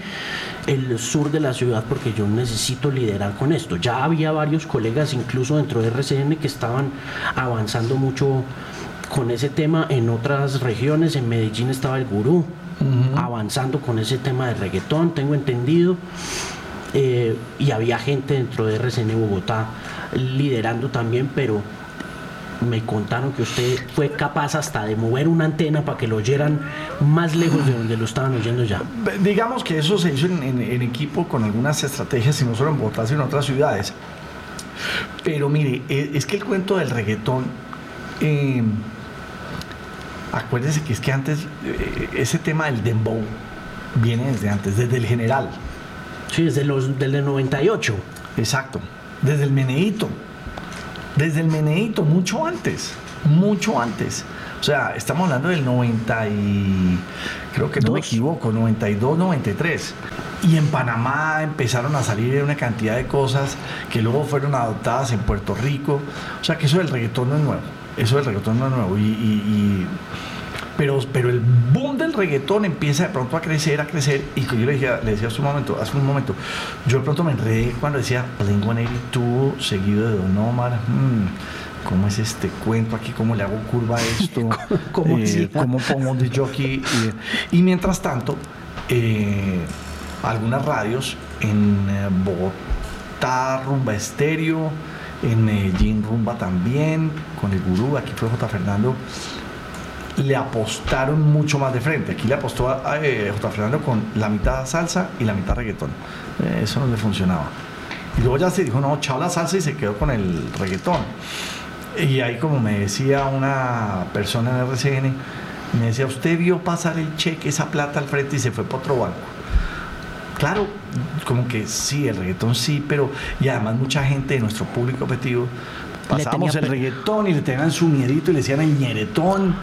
el sur de la ciudad porque yo necesito liderar con esto. Ya había varios colegas, incluso dentro de RCN, que estaban avanzando mucho con ese tema en otras regiones. En Medellín estaba el gurú avanzando con ese tema de reggaetón, tengo entendido. Eh, y había gente dentro de RCN Bogotá liderando también, pero me contaron que usted fue capaz hasta de mover una antena para que lo oyeran más lejos de donde lo estaban oyendo ya. Digamos que eso se hizo en, equipo con algunas estrategias, y no solo en Bogotá, sino en otras ciudades. Pero mire, e, es que el cuento del reggaetón, eh, acuérdese que es que antes, eh, ese tema del dembow viene desde antes, desde el general. Sí, desde, los, desde el 98. Exacto, desde el meneíto desde el meneito, mucho antes, mucho antes. O sea, estamos hablando del 90 y creo que no me equivoco, 92, 93. Y en Panamá empezaron a salir una cantidad de cosas que luego fueron adoptadas en Puerto Rico. O sea que eso del reggaetón no es nuevo. Eso del reggaetón no es nuevo. y pero, pero el boom del reggaetón empieza de pronto a crecer, a crecer, y yo le decía, le decía hace un momento, hace un momento, yo de pronto me enredé cuando decía Blink-182 seguido de Don Omar, hmm, ¿cómo es este cuento aquí? ¿Cómo le hago curva a esto? ¿Cómo, eh, ¿Cómo pongo de jockey? y mientras tanto, eh, algunas radios en eh, Bogotá, Rumba Estéreo, en Medellín Rumba también, con el gurú, aquí fue J. Fernando, le apostaron mucho más de frente. Aquí le apostó a, eh, J. Fernando con la mitad salsa y la mitad reggaetón. Eh, eso no le funcionaba. Y luego ya se dijo, no, chao la salsa y se quedó con el reggaetón. Y ahí como me decía una persona en RCN, me decía, usted vio pasar el cheque, esa plata al frente y se fue para otro banco. Claro, como que sí, el reggaetón sí, pero y además mucha gente de nuestro público objetivo pasábamos el reggaetón y le tenían su miedito y le decían el ñeretón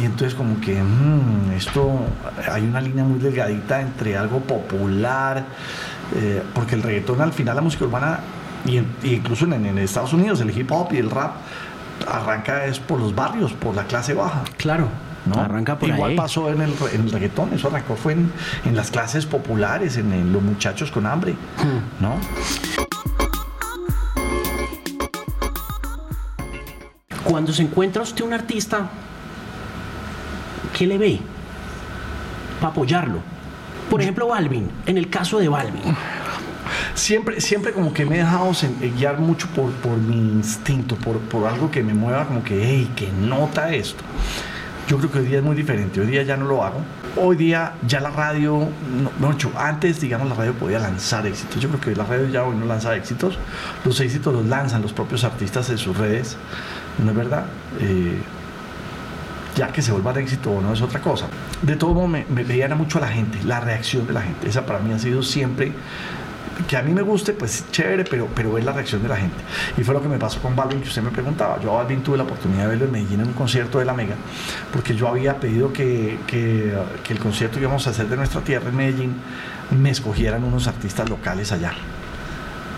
y entonces como que mm, esto hay una línea muy delgadita entre algo popular, eh, porque el reggaetón al final la música urbana, y, incluso en, Estados Unidos el hip hop y el rap arranca es por los barrios, por la clase baja. Claro. ¿no? Arranca por Igual pasó en el, en el, reggaetón, eso arrancó fue en, en las clases populares, en, los muchachos con hambre, hmm. ¿no? Cuando se encuentra usted un artista ¿qué le ve para apoyarlo? Por ejemplo, Balvin, en el caso de Balvin. Siempre, siempre como que me he dejado eh, guiar mucho por, por mi instinto, por, por algo que me mueva como que, hey, que nota esto. Yo creo que hoy día es muy diferente, hoy día ya no lo hago. Hoy día ya la radio, no, antes digamos la radio podía lanzar éxitos. Yo creo que la radio ya hoy no lanza éxitos. Los éxitos los lanzan los propios artistas en sus redes, ¿no es verdad? Eh, ya que se vuelva de éxito o no es otra cosa. De todo modo, me, me mucho a la gente, la reacción de la gente. Esa para mí ha sido siempre que a mí me guste, pues chévere, pero, pero ver la reacción de la gente. Y fue lo que me pasó con Balvin, que usted me preguntaba. Yo a Balvin tuve la oportunidad de verlo en Medellín en un concierto de la Mega, porque yo había pedido que, que, que el concierto que íbamos a hacer de nuestra tierra en Medellín me escogieran unos artistas locales allá.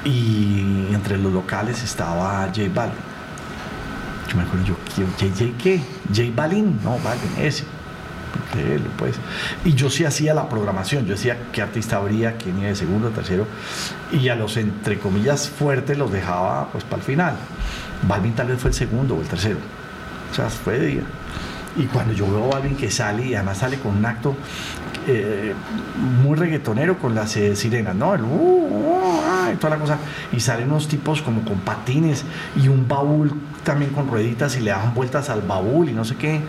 Y entre los locales estaba J Balvin me acuerdo yo, ¿JJ qué? ¿J Balin? No, Balin, ese. Pues. Y yo sí hacía la programación, yo decía qué artista habría, quién iba de segundo, tercero, y a los entre comillas fuertes los dejaba pues para el final. Balvin tal vez fue el segundo o el tercero. O sea, fue de día. Y cuando yo veo Balvin que sale, y además sale con un acto eh, muy reggaetonero con las eh, sirenas, ¿no? El, uh, uh, ah, y toda la cosa. Y salen unos tipos como con patines y un baúl también con rueditas y le daban vueltas al baúl y no sé qué.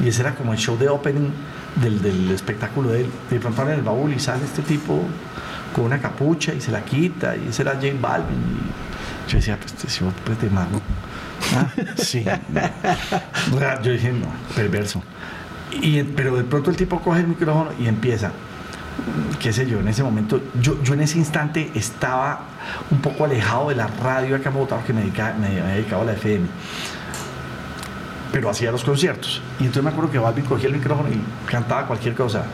Y ese era como el show de opening del, espectáculo de él. De pronto en el baúl y sale este tipo con una capucha y se la quita y ese era Jane Balvin. Y yo decía, pues este pues de mago. Ah, sí. Yo dije, no, perverso. Y, pero de pronto el tipo coge el micrófono y empieza qué sé yo, en ese momento, yo, yo en ese instante estaba un poco alejado de la radio acá en porque me, dedicaba, me, dedicaba a la FM. pero hacía los conciertos. Y entonces me acuerdo que Balvin cogía el micrófono y cantaba cualquier cosa.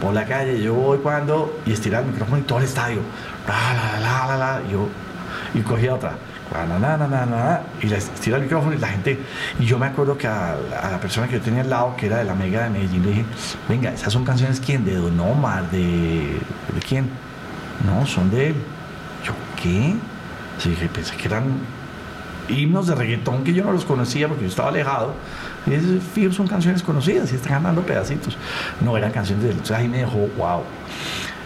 Por la calle, yo voy cuando, y estiraba el micrófono y todo el estadio. La, la, la, la, yo, y cogía otra. Na, na, na, y le estira el micrófono y la gente. Y yo me acuerdo que a, la persona que yo tenía al lado, que era de la Mega de Medellín, le dije: Venga, esas son canciones, ¿quién? ¿De Don Omar? ¿De, de quién? No, son de él. Yo, ¿qué? Sí, dije, pensé que eran himnos de reggaetón que yo no los conocía porque yo estaba alejado. Y esos son canciones conocidas y están ganando pedacitos. No eran canciones de él. Entonces ahí me dejó, wow.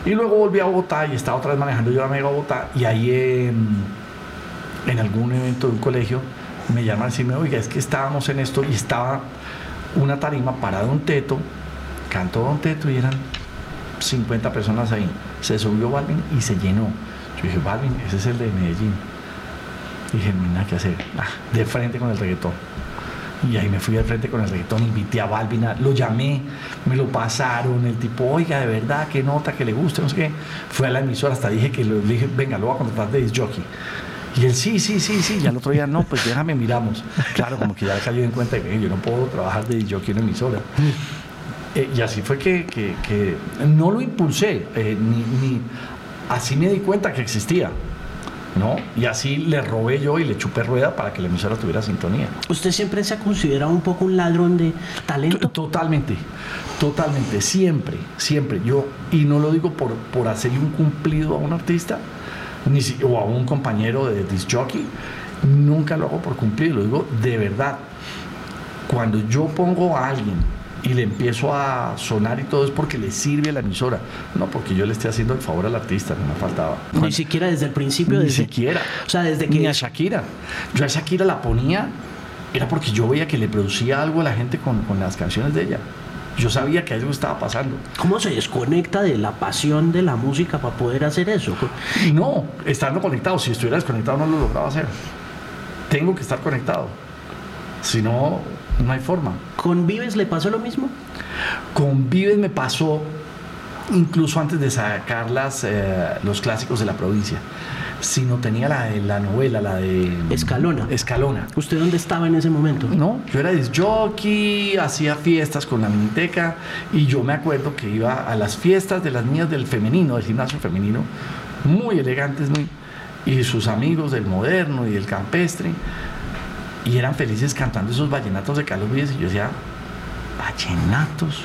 Y luego volví a Bogotá y estaba otra vez manejando yo la Mega Bogotá. Y ahí en, en algún evento de un colegio me llaman a decirme, oiga, es que estábamos en esto y estaba una tarima para Don Teto, cantó Don Teto y eran 50 personas ahí. Se subió Balvin y se llenó. Yo dije, Balvin, ese es el de Medellín. Y dije, no hay nada que hacer. Ah, de frente con el reggaetón. Y ahí me fui de frente con el reggaetón, invité a Balvin, lo llamé, me lo pasaron, el tipo, oiga, de verdad, qué nota, que le guste, no sé qué. Fue a la emisora, hasta dije que le dije, venga, lo voy a contratar de disc. Y él, sí, sí, sí, sí. Y al otro día, no, pues déjame, miramos. Claro, como que ya le cayó en cuenta que yo no puedo trabajar de jockey en emisora. Eh, y así fue que, que- que no lo impulsé, eh, ni, ni- así me di cuenta que existía. ¿no? Y así le robé yo y le chupé rueda para que la emisora tuviera sintonía. ¿Usted siempre se ha considerado un poco un ladrón de talento? Totalmente, totalmente, siempre, siempre. Yo, y no lo digo por, por hacerle un cumplido a un artista ni si- o a un compañero de disc jockey, nunca lo hago por cumplir, lo digo de verdad. Cuando yo pongo a alguien y le empiezo a sonar y todo es porque le sirve a la emisora, no porque yo le esté haciendo el favor al artista, no me faltaba. Ni siquiera desde el principio. Ni desde- siquiera. O sea, desde Ni que... a Shakira. Yo a Shakira la ponía, era porque yo veía que le producía algo a la gente con, con las canciones de ella. Yo sabía que algo estaba pasando. ¿Cómo se desconecta de la pasión de la música para poder hacer eso? No, estando conectado, si estuviera desconectado no lo lograba hacer. Tengo que estar conectado. Si no, no hay forma. ¿Con Vives le pasó lo mismo? Con Vives me pasó incluso antes de sacar las, eh, los clásicos de la provincia. Si no tenía la de la novela, la de Escalona. Escalona. ¿Usted dónde estaba en ese momento? No, yo era disc jockey, hacía fiestas con la miniteca y yo me acuerdo que iba a las fiestas de las niñas del femenino, del gimnasio femenino, muy elegantes, muy, y sus amigos del moderno y del campestre, y eran felices cantando esos vallenatos de Carlos Vives y yo decía, ¿vallenatos?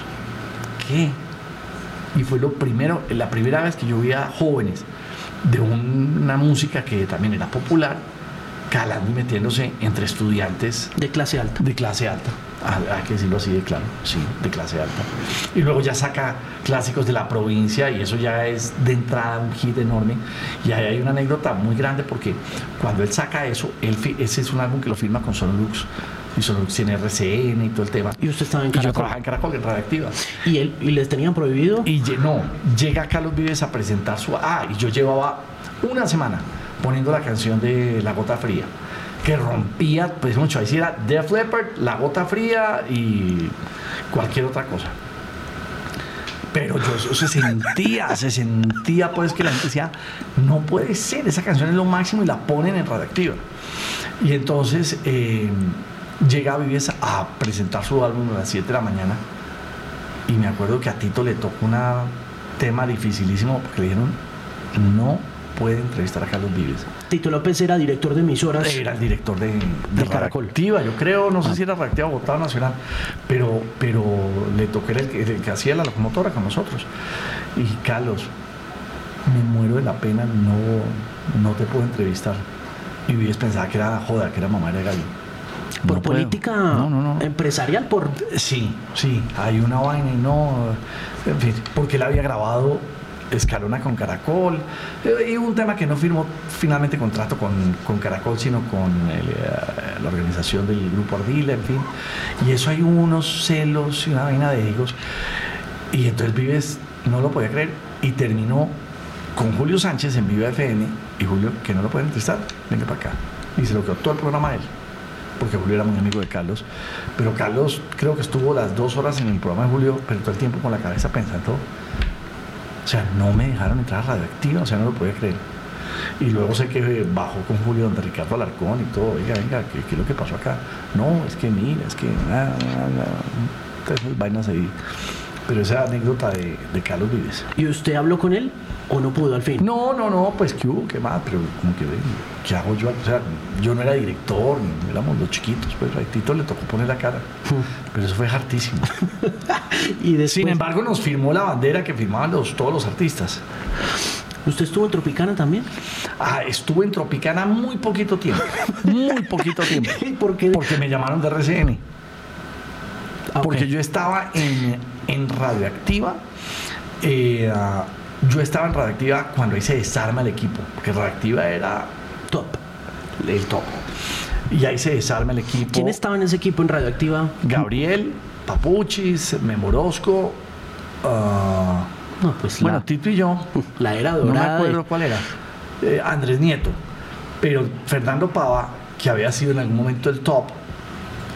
¿Qué? Y fue lo primero, la primera vez que yo vi a jóvenes de una música que también era popular, calando y metiéndose entre estudiantes De clase alta. de clase alta. Ah, Hay que decirlo así de claro, sí, de clase alta. Y luego ya saca clásicos de la provincia y eso ya es de entrada un hit enorme. Y ahí hay una anécdota muy grande porque cuando él saca eso, él, ese es un álbum que lo firma con Sonolux. Y Sonolux tiene RCN y todo el tema. Y usted estaba en Y yo Caracol. trabajaba en Caracol, en Radioactiva. ¿Y, él, ¿Y les tenían prohibido? Y no, llega Carlos Vives a presentar su. Ah, y yo llevaba una semana poniendo la canción de La Gota Fría, que rompía, pues mucho, ahí sí era Def Leppard, La Gota Fría y cualquier otra cosa. Pero yo se sentía, se sentía pues que la gente decía, no puede ser, esa canción es lo máximo y la ponen en radioactiva. Y entonces eh, llega Vives a presentar su álbum a las 7 de la mañana y me acuerdo que a Tito le tocó un tema dificilísimo porque le dijeron, no puede entrevistar a Carlos Vives. Tito López era director de emisoras. Era el director de, de Del Caracol. Yo creo, no sé si era Reactiva Bogotá o Nacional, pero, pero le tocó era el que, el que hacía la locomotora con nosotros. Y Carlos, me muero de la pena, no, no te puedo entrevistar. Y Vives pensaba que era joda, que era mamá de gallo. Por No política No, no, no. empresarial, por Sí, sí, hay una vaina y no. En fin, porque él había grabado Escalona con Caracol eh, y un tema que no firmó finalmente contrato con, con Caracol, sino con el, eh, la organización del Grupo Ardila, en fin. Y eso hay unos celos y una vaina de egos. Y entonces Vives no lo podía creer y terminó con Julio Sánchez en Viva FM y Julio, que no lo pueden entrevistar, venga para acá. Y se lo quedó todo el programa a él porque Julio era muy amigo de Carlos, pero Carlos creo que estuvo las dos horas en el programa de Julio, pero todo el tiempo con la cabeza pensando, o sea, no me dejaron entrar a Radioactiva, o sea, no lo podía creer. Y luego sé que bajó con Julio donde Ricardo Alarcón y todo. Oiga, venga, ¿qué, es lo que pasó acá? No, es que mira, es que. ah, ah, ah, esas vainas ahí. Pero esa anécdota de, de Carlos Vives. ¿Y usted habló con él o no pudo al fin? No, no, no, pues qué hubo, qué más, pero como que, ven, ¿qué hago yo? O sea, yo no era director, ni éramos los chiquitos, pues a Tito le tocó poner la cara. Pero eso fue hartísimo. y después, Sin embargo, nos firmó la bandera que firmaban los, todos los artistas. ¿usted estuvo en Tropicana también? Ah, estuve en Tropicana muy poquito tiempo. Muy poquito tiempo. ¿Por qué? Porque me llamaron de RCN. Ah. Porque yo estaba en, en Radioactiva. eh, ah, yo estaba en Radioactiva cuando ahí se desarma el equipo. Porque Radioactiva era Top. el top. Y ahí se desarma el equipo. ¿Quién estaba en ese equipo en Radioactiva? Gabriel, Papuchis, Memorosco. ah, No, pues bueno, la, Tito y yo. la era No me dorada. acuerdo cuál era. Eh, Andrés Nieto. Pero Fernando Pava, que había sido en algún momento el top,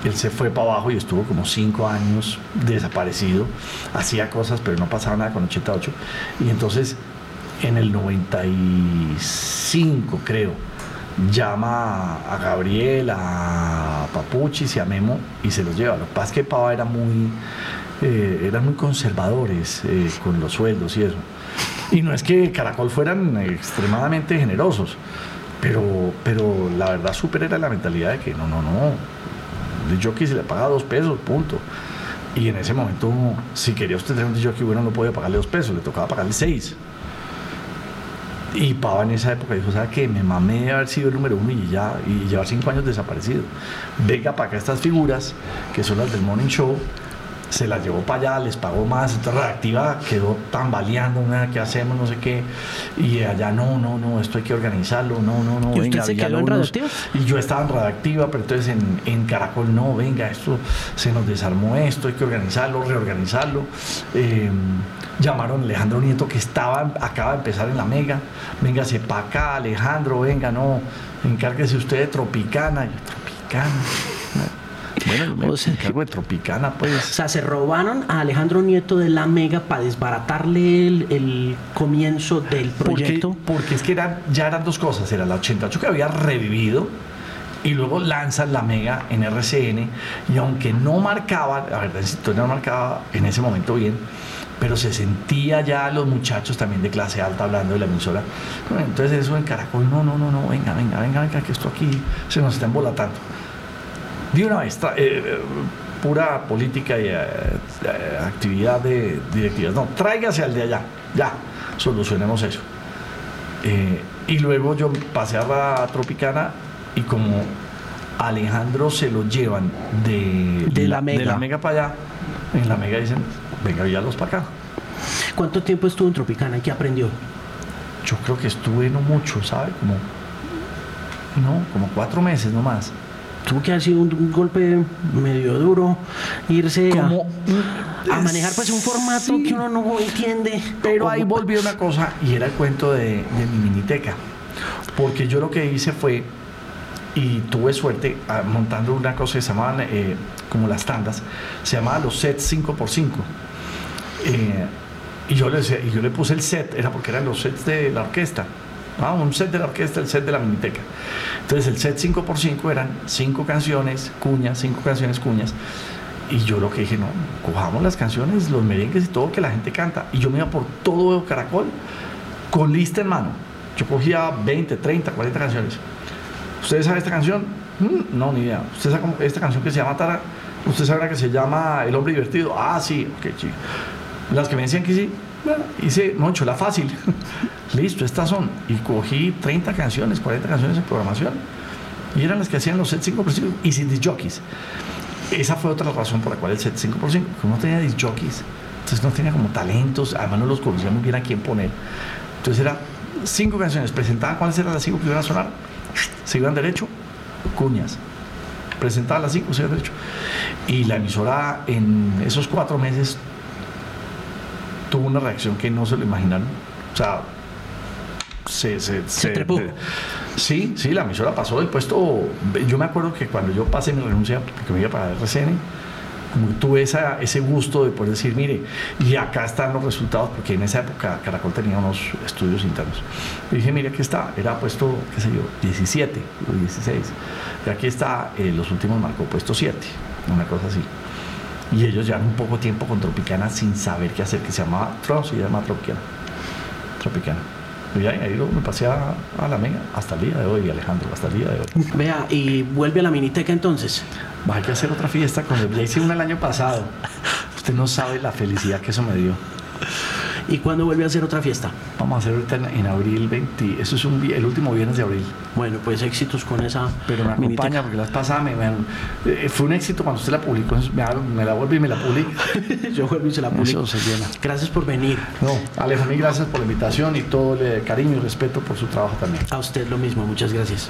él se fue para abajo y estuvo como cinco años desaparecido. Hacía cosas, pero no pasaba nada con 88. Y entonces, en el 95, creo, llama a Gabriel, a Papuchis y a Memo y se los lleva. Lo que pasa es que Pava era muy, eh, eran muy conservadores eh, con los sueldos y eso. Y no es que Caracol fueran extremadamente generosos, pero, pero la verdad súper era la mentalidad de que no, no, no, jockey se le paga dos pesos, punto. Y en ese momento, si quería usted tener un jockey bueno, no podía pagarle dos pesos, le tocaba pagarle seis. Y Pava en esa época dijo, ¿sabes qué? Me mamé de haber sido el número uno y ya, y llevar cinco años desaparecido. Venga para acá estas figuras, que son las del Morning Show, se las llevó para allá, les pagó más, entonces Reactiva quedó tambaleando, "Mira, ¿qué hacemos? No sé qué. Y allá, no, no, no, esto hay que organizarlo, no, no, no, ¿Y usted venga, se quedó en Villalobos". Radioactiva? Y yo estaba en Radioactiva, pero entonces en, en Caracol, no, venga, esto se nos desarmó esto, hay que organizarlo, reorganizarlo. Eh, llamaron a Alejandro Nieto, que estaba, acaba de empezar en la Mega, véngase para acá, Alejandro, venga, no, encárguese usted de Tropicana. Yo, Tropicana. Bueno, me O sea, de Tropicana, O pues. sea, se robaron a Alejandro Nieto de la Mega para desbaratarle el, el comienzo del proyecto. porque es que eran, ya eran dos cosas. Era la 88 que había revivido y luego lanzan la Mega en RCN. Y aunque no marcaba, la verdad, si no marcaba en ese momento bien, pero se sentía ya los muchachos también de clase alta hablando de la emisora. Bueno, entonces eso en Caracol, no, no, no, no, venga, venga, venga, venga, que esto aquí se nos está embolatando. De una vez, eh, pura política y eh, eh, actividad de directivas. No, tráigase al de allá, ya, solucionemos eso. Eh, y luego yo pasé a la Tropicana y como Alejandro se lo llevan de, De la de Mega. la Mega para allá, en la Mega dicen, venga, los para acá. ¿Cuánto tiempo estuvo en Tropicana? ¿Qué aprendió? Yo creo que estuve no mucho, ¿sabe? Como, no, como cuatro meses nomás. Tuvo que haber sido un, un golpe medio duro irse a- manejar pues un formato Sí. que uno no entiende. Pero ahí Como- volvió una cosa y era el cuento de, de mi miniteca. Porque yo lo que hice fue, y tuve suerte montando una cosa que se llamaban eh, como las tandas, se llamaban los sets 5x5. Eh, y, yo le, y yo le puse el set, era porque eran los sets de la orquesta. Ah, un set de la orquesta, el set de la miniteca. Entonces el set 5x5 eran cinco canciones, cuñas, cinco canciones, cuñas. Y yo lo que dije, no, cojamos las canciones, los merengues y todo que la gente canta. Y yo me iba por todo Caracol con lista en mano. Yo cogía 20, 30, 40 canciones. ¿Ustedes saben esta canción? Mm, No, ni idea. ¿Usted sabe cómo- esta canción que se llama Tara? ¿Usted sabe la que se llama El hombre divertido? Ah, sí, ok, chico. Las que me decían que sí, hice, Moncho, la fácil. Listo, estas son. Y cogí 30 canciones, 40 canciones en programación. Y eran las que hacían los sets 5x5 y sin disc jockeys. Esa fue otra razón por la cual el set 5x5, que no tenía disc jockeys. Entonces no tenía como talentos, además no los conocía muy bien a quién poner. Entonces era cinco canciones, presentaban cuáles eran las cinco que iban a sonar, se iban derecho, cuñas. Presentaban las cinco, se iban derecho. Y la emisora en esos cuatro meses tuvo una reacción que no se lo imaginaron. O sea, se, se, Se trepó. sí, sí, la emisora pasó del puesto. Yo me acuerdo que cuando yo pasé mi renuncia, porque me iba para RCN, tuve esa, ese gusto de poder decir, mire, y acá están los resultados, porque en esa época Caracol tenía unos estudios internos. Y dije, mire, aquí está, era puesto, qué sé yo, 17 o 16. Y aquí está, eh, los últimos marcó puesto 7, una cosa así. Y ellos llevan un poco tiempo con Tropicana sin saber qué hacer, que se llamaba Tro, se llama Tropicana. Tropicana. Y ahí, me pasé a, la mega hasta el día de hoy, Alejandro, hasta el día de hoy. Vea, y vuelve a la miniteca entonces. Va a que hacer otra fiesta con él. Ya hice una el año pasado. Usted no sabe la felicidad que eso me dio. ¿Y cuándo vuelve a hacer otra fiesta? Vamos a hacer ahorita en, abril 20. Eso es un, el último viernes de abril. Bueno, pues éxitos con esa. Pero me acompaña porque las pasadas me, eh, fue un éxito cuando usted la publicó. Me, la vuelve y me la publica. Yo vuelvo y se la publico. Eso se llena. Gracias por venir. No, Alejo, mil gracias por la invitación y todo el cariño y respeto por su trabajo también. A usted lo mismo, muchas gracias.